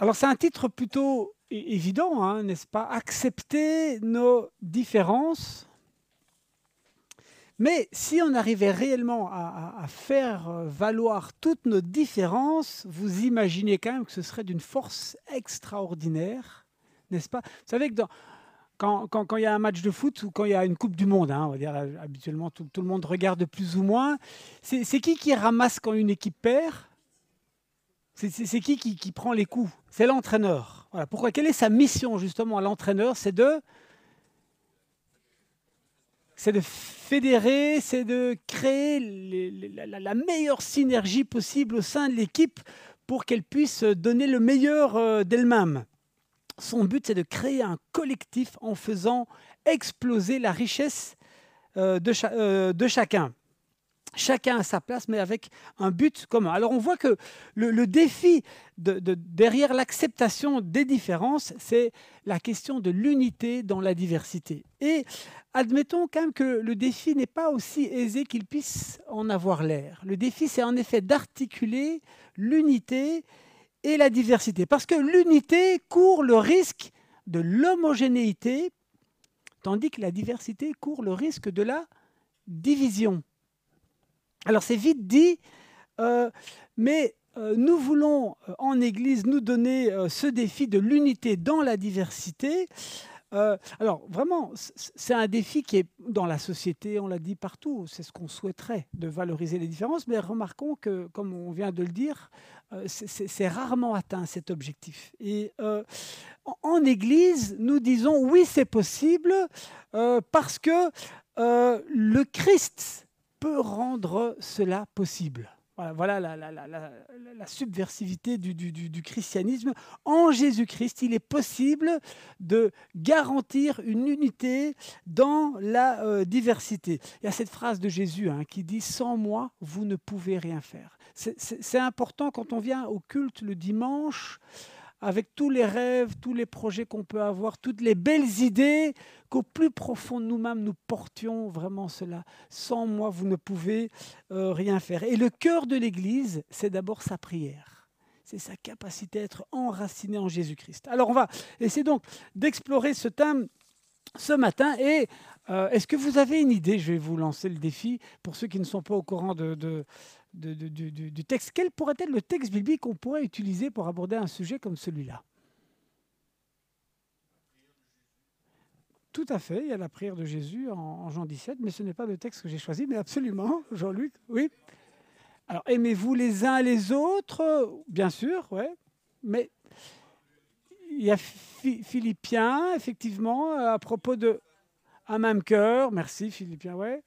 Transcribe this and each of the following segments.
Alors c'est un titre plutôt évident, hein, n'est-ce pas? Accepter nos différences. Mais si on arrivait réellement à, faire euh, valoir toutes nos différences, vous imaginez quand même que ce serait d'une force extraordinaire, n'est-ce pas? Vous savez que quand, il y a un match de foot ou quand il y a une Coupe du Monde, hein, on va dire habituellement tout, tout le monde regarde plus ou moins, c'est qui qui ramasse quand une équipe perd? C'est qui, qui prend les coups? C'est l'entraîneur. Voilà. Pourquoi? Quelle est sa mission justement à l'entraîneur? C'est de, c'est de fédérer, c'est de créer la, meilleure synergie possible au sein de l'équipe pour qu'elle puisse donner le meilleur euh, d'elle-même. Son but, c'est de créer un collectif en faisant exploser la richesse euh, euh, de chacun. Chacun à sa place, mais avec un but commun. Alors on voit que le, défi de- de- derrière l'acceptation des différences, c'est la question de l'unité dans la diversité. Et admettons quand même que le défi n'est pas aussi aisé qu'il puisse en avoir l'air. Le défi, c'est en effet d'articuler l'unité et la diversité. Parce que l'unité court le risque de l'homogénéité, tandis que la diversité court le risque de la division. Alors c'est vite dit, euh, mais euh, nous voulons euh, en Église nous donner ce défi de l'unité dans la diversité. Alors vraiment, c'est un défi qui est dans la société, on l'a dit partout, c'est ce qu'on souhaiterait, de valoriser les différences, mais remarquons que, comme on vient de le dire, c'est- rarement atteint cet objectif. Et en, Église, nous disons oui, c'est possible, parce que le Christ peut rendre cela possible. Voilà, la, subversivité du, christianisme. En Jésus-Christ, il est possible de garantir une unité dans la euh, diversité. Il y a cette phrase de Jésus hein, qui dit ⁇ Sans moi, vous ne pouvez rien faire ⁇ c'est important quand on vient au culte le dimanche avec tous les rêves, tous les projets qu'on peut avoir, toutes les belles idées, qu'au plus profond de nous-mêmes, nous portions vraiment cela. Sans moi, vous ne pouvez euh, rien faire. Et le cœur de l'Église, c'est d'abord sa prière. C'est sa capacité à être enraciné en Jésus-Christ. Alors on va essayer donc d'explorer ce thème ce matin. Et euh, est-ce que vous avez une idée? Je vais vous lancer le défi pour ceux qui ne sont pas au courant de- de- du, texte. Quel pourrait être le texte biblique qu'on pourrait utiliser pour aborder un sujet comme celui-là? Tout à fait, il y a la prière de Jésus en, en Jean 17, mais ce n'est pas le texte que j'ai choisi, mais absolument, Jean-Luc, oui. Alors, aimez-vous les uns les autres, bien sûr, ouais, mais il y a Phi- Philippiens, effectivement, à propos de un même cœur, merci Philippiens, ouais.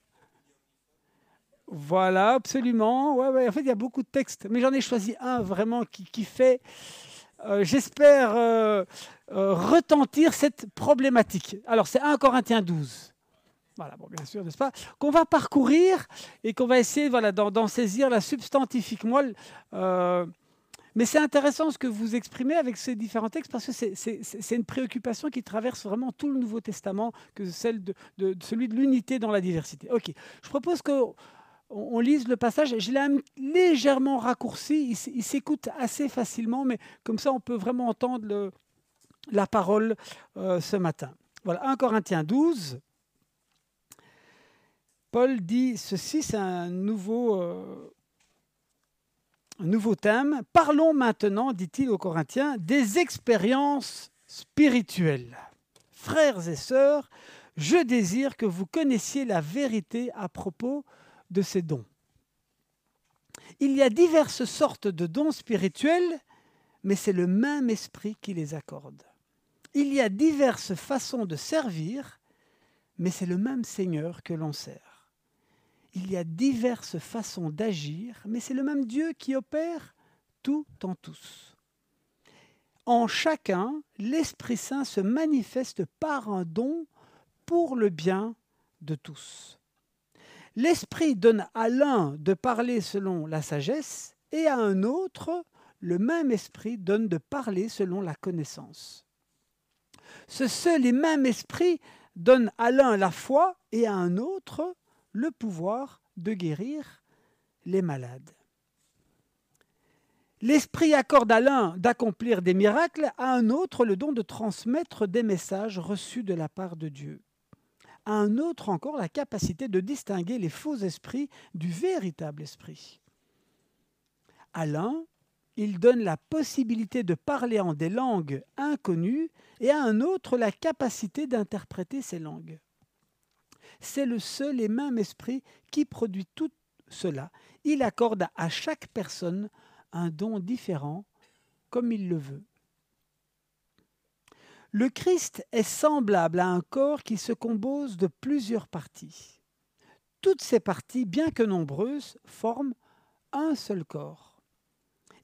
Voilà, absolument. Ouais, ouais. En fait, il y a beaucoup de textes, mais j'en ai choisi un vraiment qui, fait, euh, j'espère, euh, euh, retentir cette problématique. Alors, c'est 1 Corinthiens 12. Voilà, bon, bien sûr, n'est-ce pas? Qu'on va parcourir et qu'on va essayer voilà, d'en, saisir la substantifique moelle. mais c'est intéressant ce que vous exprimez avec ces différents textes parce que c'est, une préoccupation qui traverse vraiment tout le Nouveau Testament, que celle de, celui de l'unité dans la diversité. Ok, je propose qu'on on lise le passage. Je l'ai légèrement raccourci, il, s'écoute assez facilement, mais comme ça on peut vraiment entendre la parole euh, ce matin. Voilà, 1 Corinthiens 12. Paul dit ceci, c'est un nouveau, euh, un nouveau thème. Parlons maintenant, dit-il aux Corinthiens, des expériences spirituelles. Frères et sœurs, je désire que vous connaissiez la vérité à propos de ces dons. Il y a diverses sortes de dons spirituels, mais c'est le même esprit qui les accorde. Il y a diverses façons de servir, mais c'est le même Seigneur que l'on sert. Il y a diverses façons d'agir, mais c'est le même Dieu qui opère tout en tous. En chacun, l'Esprit Saint se manifeste par un don pour le bien de tous. L'Esprit donne à l'un de parler selon la sagesse et à un autre, le même Esprit donne de parler selon la connaissance. Ce seul et même Esprit donne à l'un la foi et à un autre le pouvoir de guérir les malades. L'Esprit accorde à l'un d'accomplir des miracles, à un autre le don de transmettre des messages reçus de la part de Dieu. À un autre encore la capacité de distinguer les faux esprits du véritable esprit. À l'un, il donne la possibilité de parler en des langues inconnues et à un autre la capacité d'interpréter ces langues. C'est le seul et même esprit qui produit tout cela. Il accorde à chaque personne un don différent comme il le veut. Le Christ est semblable à un corps qui se compose de plusieurs parties. Toutes ces parties, bien que nombreuses, forment un seul corps.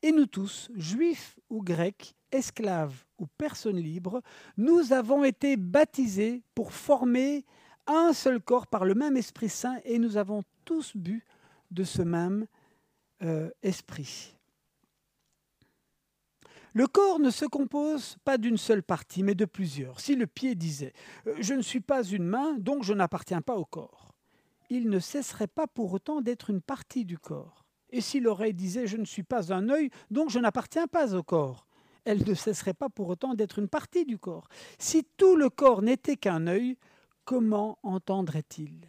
Et nous tous, juifs ou grecs, esclaves ou personnes libres, nous avons été baptisés pour former un seul corps par le même Esprit Saint et nous avons tous bu de ce même euh, esprit. Le corps ne se compose pas d'une seule partie, mais de plusieurs. Si le pied disait euh, Je ne suis pas une main, donc je n'appartiens pas au corps, il ne cesserait pas pour autant d'être une partie du corps. Et si l'oreille disait Je ne suis pas un œil, donc je n'appartiens pas au corps, elle ne cesserait pas pour autant d'être une partie du corps. Si tout le corps n'était qu'un œil, comment entendrait-il?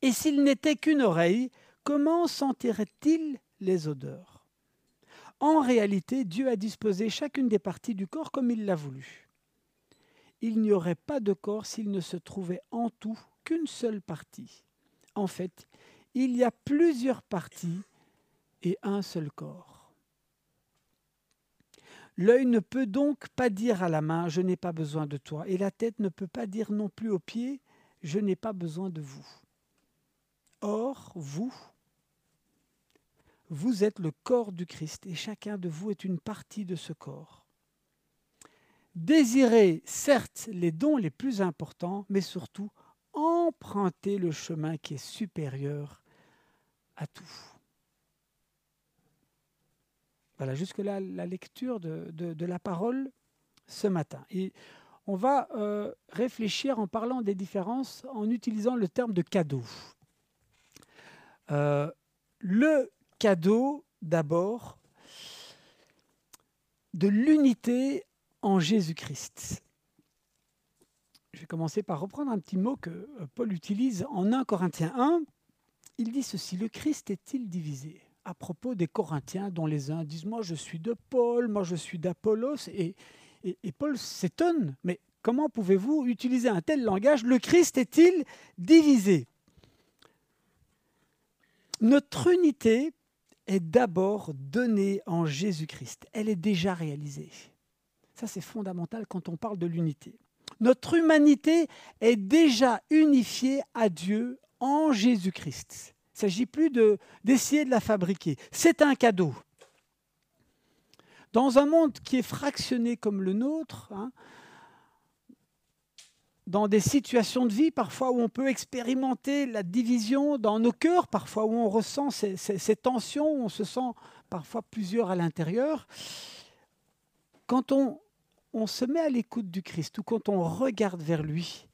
Et s'il n'était qu'une oreille, comment sentirait-il les odeurs? En réalité, Dieu a disposé chacune des parties du corps comme il l'a voulu. Il n'y aurait pas de corps s'il ne se trouvait en tout qu'une seule partie. En fait, il y a plusieurs parties et un seul corps. L'œil ne peut donc pas dire à la main Je n'ai pas besoin de toi, et la tête ne peut pas dire non plus aux pieds Je n'ai pas besoin de vous. Or, vous, vous êtes le corps du Christ et chacun de vous est une partie de ce corps. Désirez certes les dons les plus importants, mais surtout empruntez le chemin qui est supérieur à tout. Voilà, jusque-là la lecture de, la parole ce matin. Et on va euh, réfléchir en parlant des différences en utilisant le terme de cadeau. Euh, le cadeau d'abord de l'unité en Jésus-Christ. Je vais commencer par reprendre un petit mot que euh, Paul utilise en 1 Corinthiens 1. Il dit ceci, le Christ est-il divisé? À propos des Corinthiens dont les uns disent moi je suis de Paul, moi je suis d'Apollos et, et Paul s'étonne, mais comment pouvez-vous utiliser un tel langage Le Christ est-il divisé? Notre unité est d'abord donnée en Jésus-Christ. Elle est déjà réalisée. Ça, c'est fondamental quand on parle de l'unité. Notre humanité est déjà unifiée à Dieu en Jésus-Christ. Il ne s'agit plus d'essayer de, la fabriquer. C'est un cadeau. Dans un monde qui est fractionné comme le nôtre, hein, dans des situations de vie parfois où on peut expérimenter la division dans nos cœurs, parfois où on ressent ces, tensions, où on se sent parfois plusieurs à l'intérieur. Quand on, se met à l'écoute du Christ ou quand on regarde vers lui,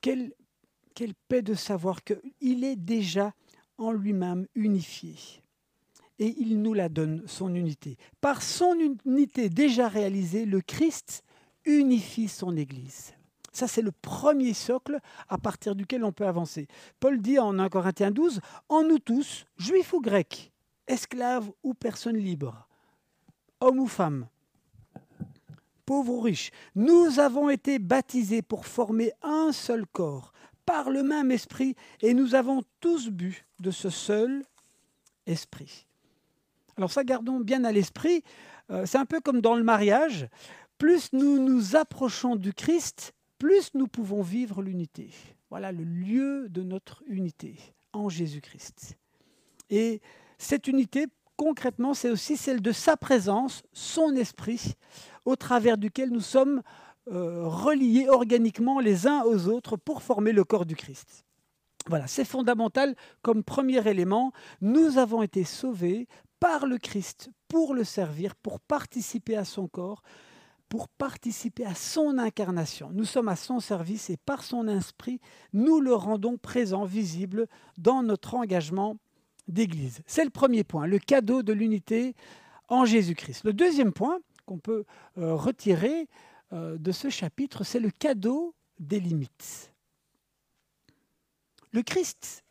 quelle, quelle paix de savoir qu'il est déjà en lui-même unifié. Et il nous la donne, son unité. Par son unité déjà réalisée, le Christ unifie son Église. Ça, c'est le premier socle à partir duquel on peut avancer. Paul dit en 1 Corinthiens 12, En nous tous, juifs ou grecs, esclaves ou personnes libres, hommes ou femmes, pauvres ou riches, nous avons été baptisés pour former un seul corps, par le même esprit, et nous avons tous bu de ce seul esprit. Alors ça, gardons bien à l'esprit, euh, c'est un peu comme dans le mariage, plus nous nous approchons du Christ, plus nous pouvons vivre l'unité. Voilà le lieu de notre unité en Jésus-Christ. Et cette unité, concrètement, c'est aussi celle de sa présence, son esprit, au travers duquel nous sommes euh, reliés organiquement les uns aux autres pour former le corps du Christ. Voilà, c'est fondamental comme premier élément. Nous avons été sauvés par le Christ pour le servir, pour participer à son corps, pour participer à son incarnation. Nous sommes à son service et par son esprit, nous le rendons présent, visible dans notre engagement d'église. C'est le premier point, le cadeau de l'unité en Jésus-Christ. Le deuxième point qu'on peut euh, retirer euh, de ce chapitre, c'est le cadeau des limites. Le Christ,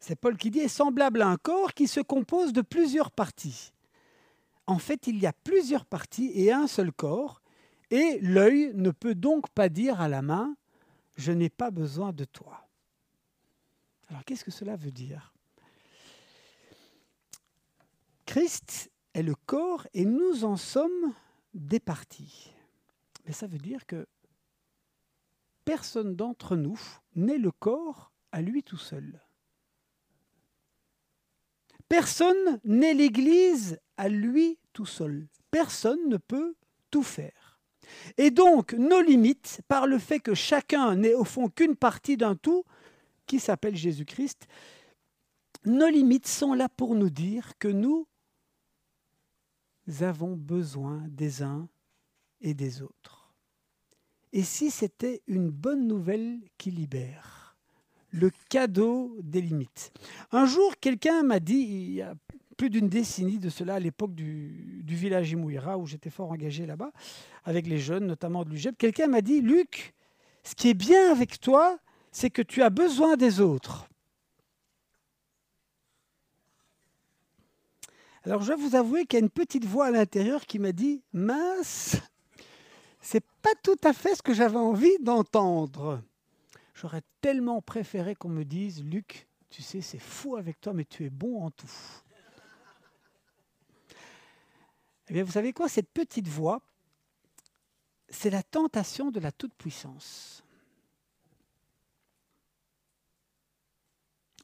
c'est Paul qui dit, est semblable à un corps qui se compose de plusieurs parties. En fait, il y a plusieurs parties et un seul corps, et l'œil ne peut donc pas dire à la main, je n'ai pas besoin de toi. Alors qu'est-ce que cela veut dire? Christ est le corps et nous en sommes des parties. Mais ça veut dire que personne d'entre nous n'est le corps à lui tout seul. Personne n'est l'Église à lui tout seul. Personne ne peut tout faire. Et donc, nos limites, par le fait que chacun n'est au fond qu'une partie d'un tout, qui s'appelle Jésus-Christ, nos limites sont là pour nous dire que nous avons besoin des uns et des autres. Et si c'était une bonne nouvelle qui libère, le cadeau des limites. Un jour, quelqu'un m'a dit, plus d'une décennie de cela, à l'époque du, village Imouira, où j'étais fort engagé là-bas, avec les jeunes, notamment de l'UGEP, quelqu'un m'a dit, Luc, ce qui est bien avec toi, c'est que tu as besoin des autres. Alors je vais vous avouer qu'il y a une petite voix à l'intérieur qui m'a dit mince, c'est pas tout à fait ce que j'avais envie d'entendre. J'aurais tellement préféré qu'on me dise Luc, tu sais, c'est fou avec toi, mais tu es bon en tout. Eh bien, vous savez quoi? Cette petite voix, c'est la tentation de la toute-puissance.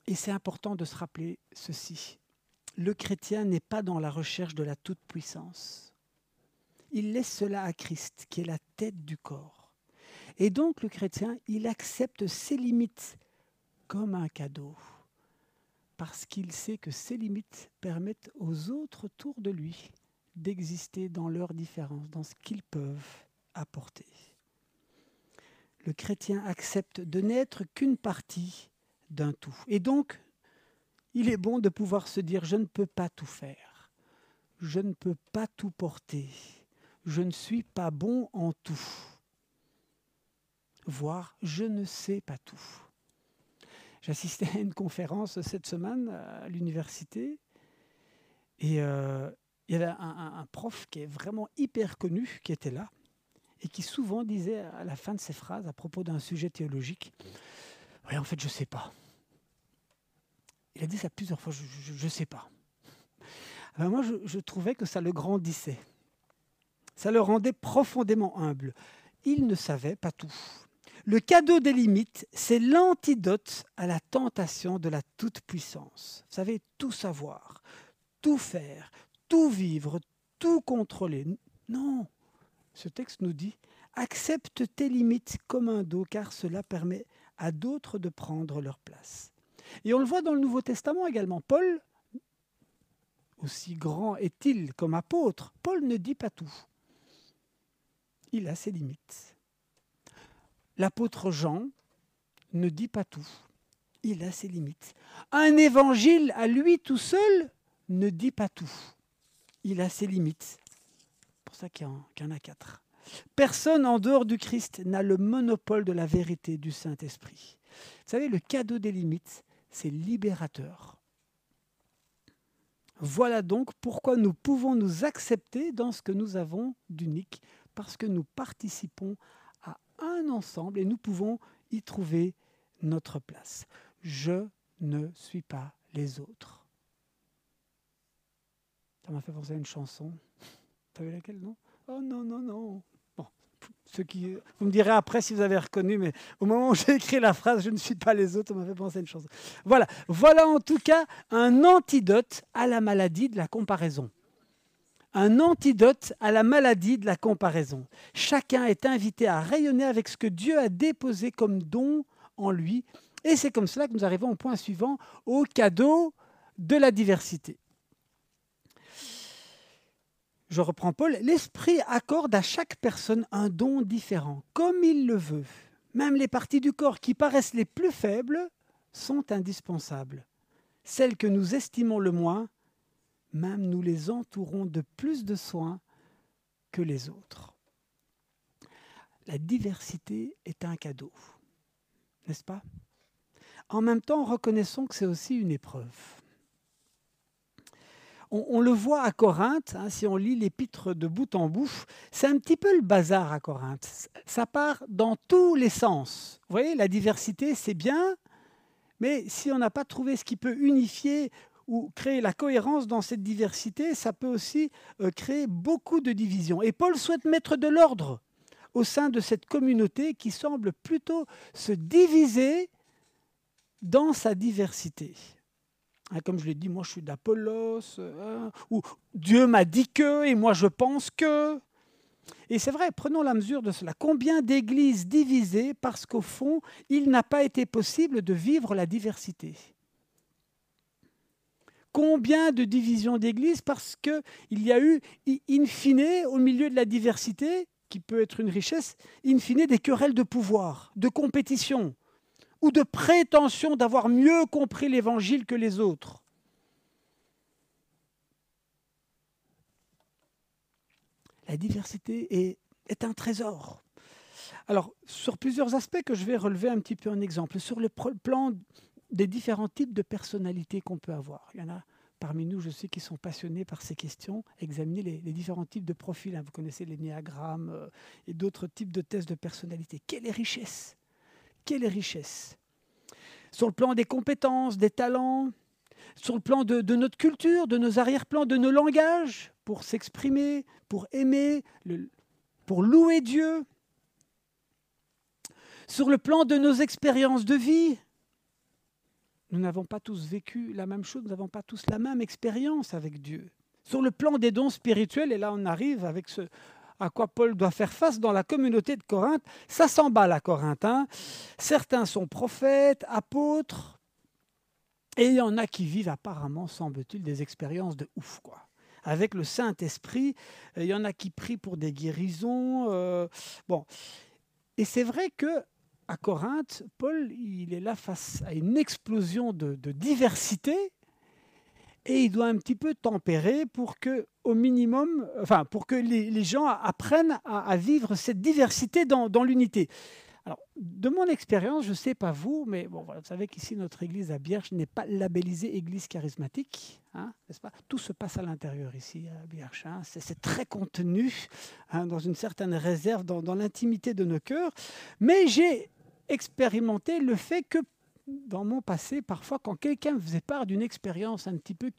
Et c'est important de se rappeler ceci le chrétien n'est pas dans la recherche de la toute-puissance. Il laisse cela à Christ, qui est la tête du corps. Et donc le chrétien, il accepte ses limites comme un cadeau, parce qu'il sait que ces limites permettent aux autres autour de lui d'exister dans leur différence, dans ce qu'ils peuvent apporter. Le chrétien accepte de n'être qu'une partie d'un tout. Et donc, il est bon de pouvoir se dire, je ne peux pas tout faire, je ne peux pas tout porter, je ne suis pas bon en tout, voire je ne sais pas tout. J'assistais à une conférence cette semaine à l'université et euh, il y avait un, prof qui est vraiment hyper connu qui était là et qui souvent disait à la fin de ses phrases à propos d'un sujet théologique, oui en fait je ne sais pas. Il a dit ça plusieurs fois, je ne sais pas. Alors moi, je, trouvais que ça le grandissait. Ça le rendait profondément humble. Il ne savait pas tout. Le cadeau des limites, c'est l'antidote à la tentation de la toute-puissance. Vous savez, tout savoir, tout faire, tout vivre, tout contrôler. Non, ce texte nous dit, accepte tes limites comme un dos, car cela permet à d'autres de prendre leur place. Et on le voit dans le Nouveau Testament également. Paul, aussi grand est-il comme apôtre, Paul ne dit pas tout. Il a ses limites. L'apôtre Jean ne dit pas tout. Il a ses limites. Un évangile à lui tout seul ne dit pas tout. Il a ses limites. C'est pour ça qu'il y, en a quatre. Personne en dehors du Christ n'a le monopole de la vérité du Saint-Esprit. Vous savez, le cadeau des limites, c'est libérateur. Voilà donc pourquoi nous pouvons nous accepter dans ce que nous avons d'unique, parce que nous participons à un ensemble et nous pouvons y trouver notre place. Je ne suis pas les autres. Ça m'a fait penser à une chanson. Vous savez laquelle, non? Oh non, non, non qui, vous me direz après si vous avez reconnu, mais au moment où j'ai écrit la phrase, je ne suis pas les autres, on m'a fait penser à une chose. Voilà, voilà en tout cas un antidote à la maladie de la comparaison. Un antidote à la maladie de la comparaison. Chacun est invité à rayonner avec ce que Dieu a déposé comme don en lui. Et c'est comme cela que nous arrivons au point suivant, au cadeau de la diversité je reprends Paul, l'Esprit accorde à chaque personne un don différent, comme il le veut. Même les parties du corps qui paraissent les plus faibles sont indispensables. celles que nous estimons le moins, même nous les entourons de plus de soins que les autres. La diversité est un cadeau, n'est-ce pas? En même temps, reconnaissons que c'est aussi une épreuve. On, le voit à Corinthe, hein, si on lit l'épître de bout en bout, c'est un petit peu le bazar à Corinthe. Ça part dans tous les sens. Vous voyez, la diversité, c'est bien, mais si on n'a pas trouvé ce qui peut unifier ou créer la cohérence dans cette diversité, ça peut aussi euh, créer beaucoup de divisions. Et Paul souhaite mettre de l'ordre au sein de cette communauté qui semble plutôt se diviser dans sa diversité. Hein, comme je l'ai dit, moi je suis d'Apollos, hein, ou Dieu m'a dit que, et moi je pense que. Et c'est vrai, prenons la mesure de cela. Combien d'églises divisées parce qu'au fond, il n'a pas été possible de vivre la diversité? Combien de divisions d'églises parce qu'il y a eu, in fine, au milieu de la diversité, qui peut être une richesse, in fine, des querelles de pouvoir, de compétition, ou de prétention d'avoir mieux compris l'Évangile que les autres. La diversité est, un trésor. Alors, sur plusieurs aspects que je vais relever un petit peu en exemple, sur le plan des différents types de personnalités qu'on peut avoir. Il y en a parmi nous, je sais, qui sont passionnés par ces questions, examiner les, différents types de profils. Hein. Vous connaissez les néagrammes euh, et d'autres types de tests de personnalité. Quelle est richesse Quelle richesse Sur le plan des compétences, des talents, sur le plan de, notre culture, de nos arrière-plans, de nos langages, pour s'exprimer, pour aimer, pour louer Dieu. Sur le plan de nos expériences de vie, nous n'avons pas tous vécu la même chose, nous n'avons pas tous la même expérience avec Dieu. Sur le plan des dons spirituels, et là on arrive avec ce à quoi Paul doit faire face dans la communauté de Corinthe, ça s'emballe à Corinthe. Hein. Certains sont prophètes, apôtres, et il y en a qui vivent apparemment, semble-t-il, des expériences de ouf. quoi. Avec le Saint-Esprit, il y en a qui prient pour des guérisons. Euh, bon. Et c'est vrai que à Corinthe, Paul, il est là face à une explosion de, diversité et il doit un petit peu tempérer pour que, au minimum, enfin, pour que les, gens apprennent à, vivre cette diversité dans, l'unité. Alors, de mon expérience, je ne sais pas vous, mais vous savez qu'ici, notre église à Bierge n'est pas labellisée église charismatique, hein, n'est-ce pas? Tout se passe à l'intérieur ici, à Bierge. Hein. c'est très contenu, hein, dans une certaine réserve, dans l'intimité de nos cœurs. Mais j'ai expérimenter le fait que dans mon passé, parfois, quand quelqu'un faisait part d'une expérience un petit peu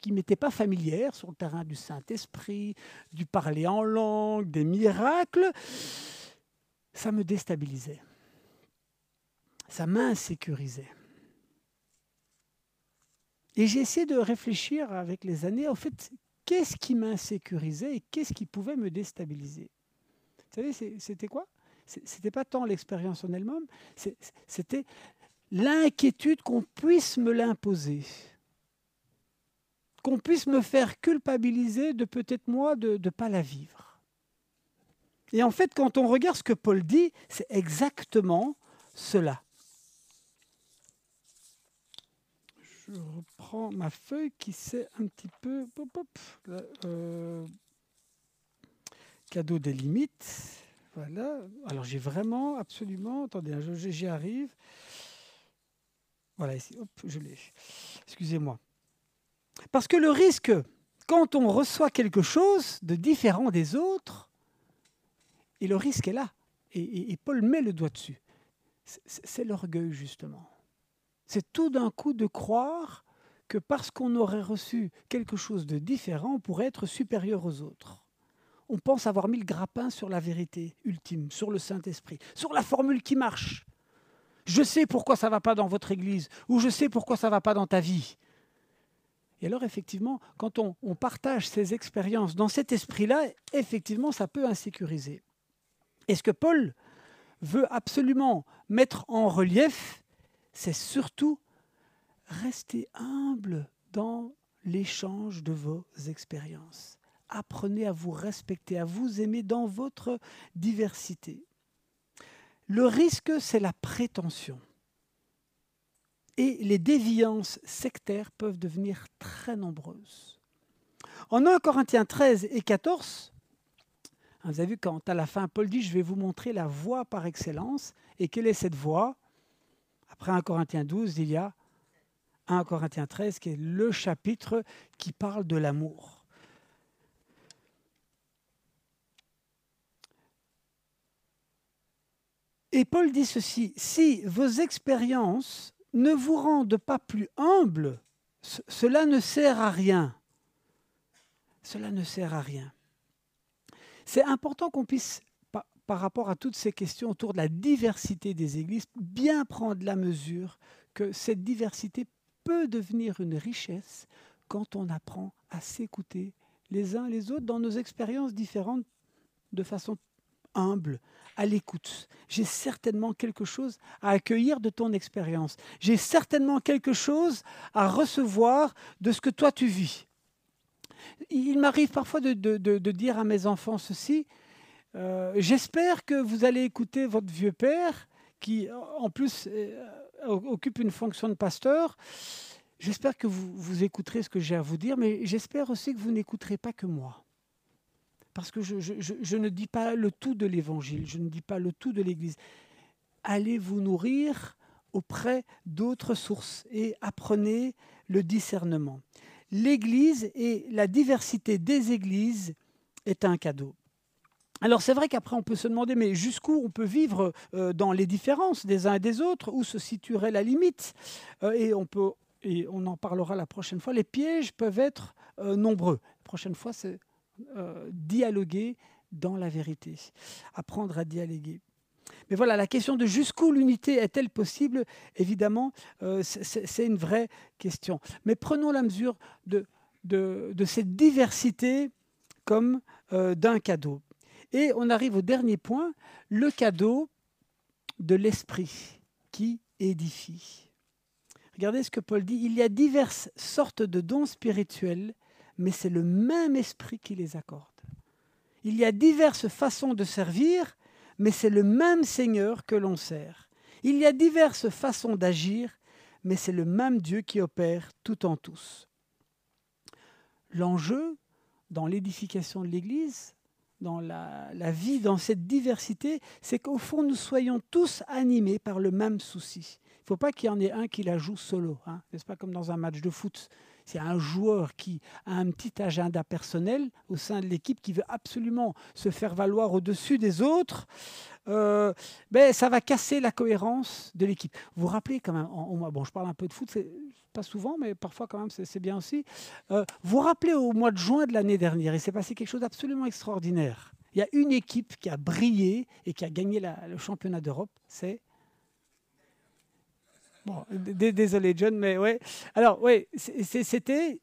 qui m'était pas familière sur le terrain du Saint-Esprit, du parler en langue, des miracles, ça me déstabilisait. Ça m'insécurisait. Et j'ai essayé de réfléchir avec les années, en fait, qu'est-ce qui m'insécurisait et qu'est-ce qui pouvait me déstabiliser? Vous savez, c'était quoi? C'était pas tant l'expérience en elle-même, c'était l'inquiétude qu'on puisse me l'imposer, qu'on puisse me faire culpabiliser de peut-être moi de ne pas la vivre. Et en fait, quand on regarde ce que Paul dit, c'est exactement cela. Je reprends ma feuille qui s'est un petit peu... Euh, cadeau des limites. Voilà. Alors j'ai vraiment, absolument, attendez, hein, j'y arrive. Voilà, ici, je l'ai. Excusez-moi. Parce que le risque, quand on reçoit quelque chose de différent des autres, et le risque est là, et Paul met le doigt dessus, c'est l'orgueil justement. C'est tout d'un coup de croire que parce qu'on aurait reçu quelque chose de différent, on pourrait être supérieur aux autres on pense avoir mis le grappin sur la vérité ultime, sur le Saint-Esprit, sur la formule qui marche. Je sais pourquoi ça ne va pas dans votre Église, ou je sais pourquoi ça ne va pas dans ta vie. Et alors, effectivement, quand on, on partage ces expériences dans cet esprit-là, effectivement, ça peut insécuriser. Et ce que Paul veut absolument mettre en relief, c'est surtout rester humble dans l'échange de vos expériences apprenez à vous respecter, à vous aimer dans votre diversité. Le risque, c'est la prétention. et les déviances sectaires peuvent devenir très nombreuses. En 1 Corinthiens 13 et 14, hein, vous avez vu quand à la fin Paul dit je vais vous montrer la voie par excellence. Et quelle est cette voie? Après 1 Corinthiens 12, il y a 1 Corinthiens 13 qui est le chapitre qui parle de l'amour. Et Paul dit ceci, si vos expériences ne vous rendent pas plus humble, cela ne sert à rien. Cela ne sert à rien. C'est important qu'on puisse, par rapport à toutes ces questions autour de la diversité des églises, bien prendre la mesure que cette diversité peut devenir une richesse quand on apprend à s'écouter les uns les autres dans nos expériences différentes de façon humble, à l'écoute. J'ai certainement quelque chose à accueillir de ton expérience. J'ai certainement quelque chose à recevoir de ce que toi tu vis. Il m'arrive parfois de, dire à mes enfants ceci. Euh, j'espère que vous allez écouter votre vieux père, qui en plus euh, occupe une fonction de pasteur. J'espère que vous, vous écouterez ce que j'ai à vous dire, mais j'espère aussi que vous n'écouterez pas que moi parce que je, ne dis pas le tout de l'Évangile, je ne dis pas le tout de l'Église. Allez vous nourrir auprès d'autres sources et apprenez le discernement. L'Église et la diversité des Églises est un cadeau. Alors c'est vrai qu'après on peut se demander, mais jusqu'où on peut vivre euh, dans les différences des uns et des autres, où se situerait la limite? Euh, Et on peut, et on en parlera la prochaine fois, les pièges peuvent être euh, nombreux. La prochaine fois, c'est euh, dialoguer dans la vérité, apprendre à dialoguer. Mais voilà, la question de jusqu'où l'unité est-elle possible, évidemment, euh, c'est une vraie question. Mais prenons la mesure de, de, cette diversité comme euh, d'un cadeau. Et on arrive au dernier point, le cadeau de l'esprit qui édifie. Regardez ce que Paul dit, il y a diverses sortes de dons spirituels, mais c'est le même esprit qui les accorde. Il y a diverses façons de servir, mais c'est le même Seigneur que l'on sert. Il y a diverses façons d'agir, mais c'est le même Dieu qui opère tout en tous. L'enjeu dans l'édification de l'Église, dans la, vie, dans cette diversité, c'est qu'au fond, nous soyons tous animés par le même souci. Il ne faut pas qu'il y en ait un qui la joue solo, hein, n'est-ce pas comme dans un match de foot? C'est un joueur qui a un petit agenda personnel au sein de l'équipe qui veut absolument se faire valoir au-dessus des autres, euh, ben, ça va casser la cohérence de l'équipe. Vous vous rappelez quand même, bon, je parle un peu de foot, pas souvent, mais parfois quand même c'est bien aussi. Euh, vous vous rappelez au mois de juin de l'année dernière, il s'est passé quelque chose d'absolument extraordinaire. Il y a une équipe qui a brillé et qui a gagné le championnat d'Europe, c'est Désolé John, mais ouais. Alors ouais, c'était.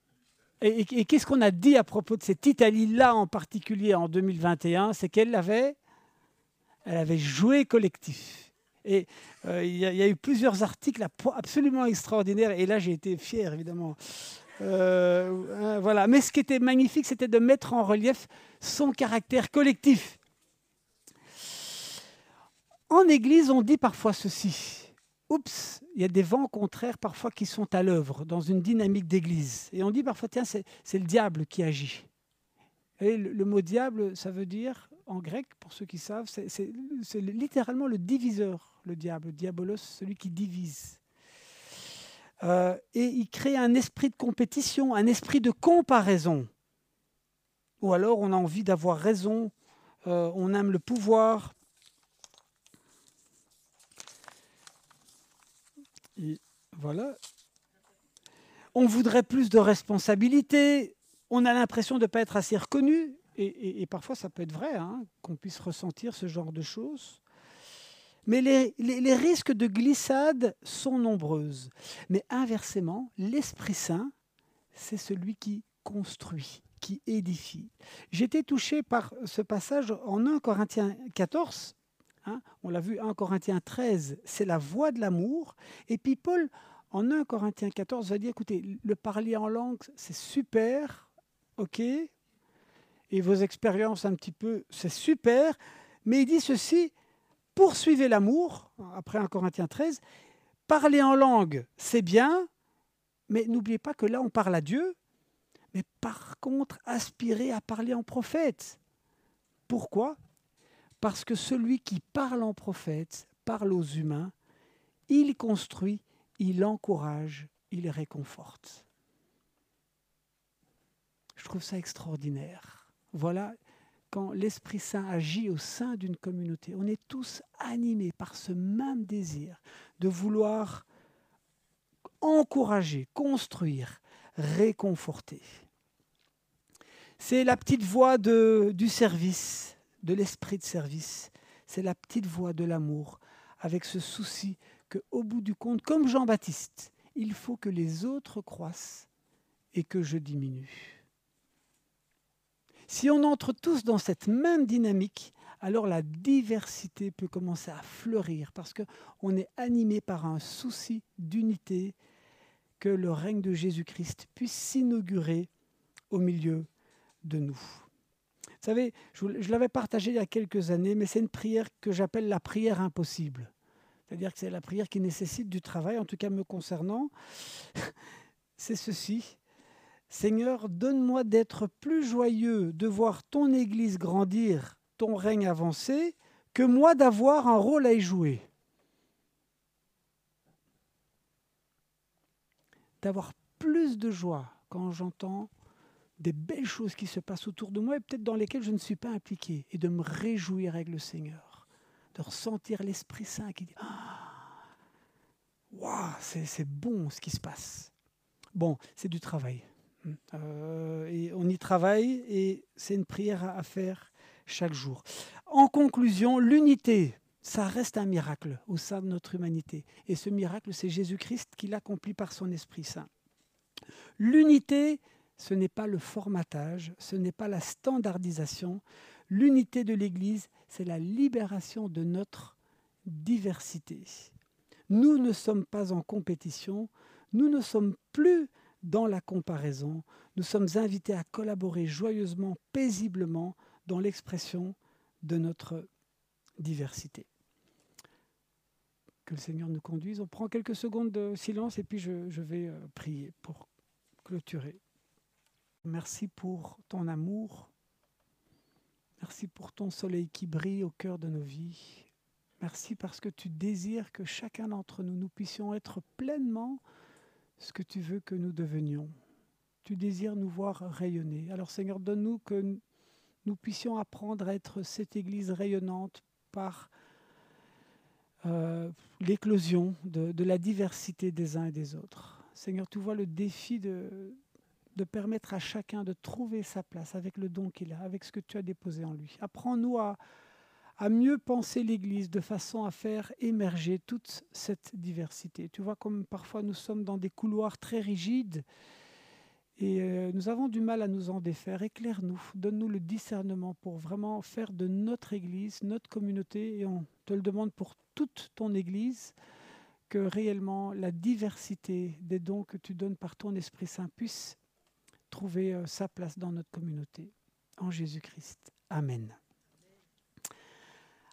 Et, qu'est-ce qu'on a dit à propos de cette Italie-là en particulier en 2021 C'est qu'elle avait, elle avait joué collectif. Et euh, il y, a eu plusieurs articles absolument extraordinaires. Et là, j'ai été fier, évidemment. Euh, hein, voilà. Mais ce qui était magnifique, c'était de mettre en relief son caractère collectif. En Église, on dit parfois ceci oups, il y a des vents contraires parfois qui sont à l'œuvre dans une dynamique d'église. Et on dit parfois, tiens, c'est le diable qui agit. Et le, mot diable, ça veut dire, en grec, pour ceux qui savent, c'est littéralement le diviseur, le diable, diabolos, celui qui divise. Euh, et il crée un esprit de compétition, un esprit de comparaison. Ou alors on a envie d'avoir raison, euh, on aime le pouvoir, voilà. On voudrait plus de responsabilités. On a l'impression de ne pas être assez reconnu. Et, parfois, ça peut être vrai hein, qu'on puisse ressentir ce genre de choses. Mais les, les, risques de glissade sont nombreuses. Mais inversement, l'Esprit Saint, c'est celui qui construit, qui édifie. J'étais touché par ce passage en 1 Corinthiens 14, Hein, on l'a vu 1 Corinthiens 13, c'est la voie de l'amour. Et puis Paul, en 1 Corinthiens 14, va dire, écoutez, le parler en langue, c'est super, ok, et vos expériences un petit peu, c'est super, mais il dit ceci, poursuivez l'amour, après 1 Corinthiens 13, parler en langue, c'est bien, mais n'oubliez pas que là, on parle à Dieu, mais par contre, aspirer à parler en prophète. Pourquoi? Parce que celui qui parle en prophète parle aux humains, il construit, il encourage, il réconforte. Je trouve ça extraordinaire. Voilà quand l'Esprit Saint agit au sein d'une communauté. On est tous animés par ce même désir de vouloir encourager, construire, réconforter. C'est la petite voix du service, de l'esprit de service. C'est la petite voix de l'amour, avec ce souci qu'au bout du compte, comme Jean-Baptiste, il faut que les autres croissent et que je diminue. Si on entre tous dans cette même dynamique, alors la diversité peut commencer à fleurir parce qu'on est animé par un souci d'unité, que le règne de Jésus-Christ puisse s'inaugurer au milieu de nous. Vous savez, je, l'avais partagé il y a quelques années, mais c'est une prière que j'appelle la prière impossible. C'est-à-dire que c'est la prière qui nécessite du travail, en tout cas me concernant. c'est ceci. Seigneur, donne-moi d'être plus joyeux de voir ton Église grandir, ton règne avancer, que moi d'avoir un rôle à y jouer. d'avoir plus de joie quand j'entends des belles choses qui se passent autour de moi et peut-être dans lesquelles je ne suis pas impliqué, et de me réjouir avec le Seigneur, de ressentir l'Esprit Saint qui dit ah, c'est bon ce qui se passe. Bon, c'est du travail. Euh, et on y travaille et c'est une prière à faire chaque jour. En conclusion, l'unité, ça reste un miracle au sein de notre humanité. Et ce miracle, c'est Jésus-Christ qui l'accomplit par son Esprit Saint. L'unité, ce n'est pas le formatage, ce n'est pas la standardisation. L'unité de l'Église, c'est la libération de notre diversité. Nous ne sommes pas en compétition, nous ne sommes plus dans la comparaison, nous sommes invités à collaborer joyeusement, paisiblement dans l'expression de notre diversité que le Seigneur nous conduise. On prend quelques secondes de silence et puis je, vais euh, prier pour clôturer. Merci pour ton amour. Merci pour ton soleil qui brille au cœur de nos vies. Merci parce que tu désires que chacun d'entre nous, nous puissions être pleinement ce que tu veux que nous devenions. Tu désires nous voir rayonner. Alors Seigneur, donne-nous que nous puissions apprendre à être cette Église rayonnante par euh, l'éclosion de, la diversité des uns et des autres. Seigneur, tu vois le défi de, de permettre à chacun de trouver sa place avec le don qu'il a, avec ce que tu as déposé en lui. Apprends-nous à, mieux penser l'Église de façon à faire émerger toute cette diversité. Tu vois comme parfois nous sommes dans des couloirs très rigides et euh, nous avons du mal à nous en défaire. Éclaire-nous, donne-nous le discernement pour vraiment faire de notre Église, notre communauté, et on te le demande pour toute ton Église, que réellement la diversité des dons que tu donnes par ton Esprit Saint puisse trouver euh, sa place dans notre communauté. En Jésus-Christ. Amen.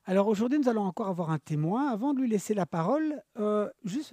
Alors aujourd'hui, nous allons encore avoir un témoin. Avant de lui laisser la parole, euh, juste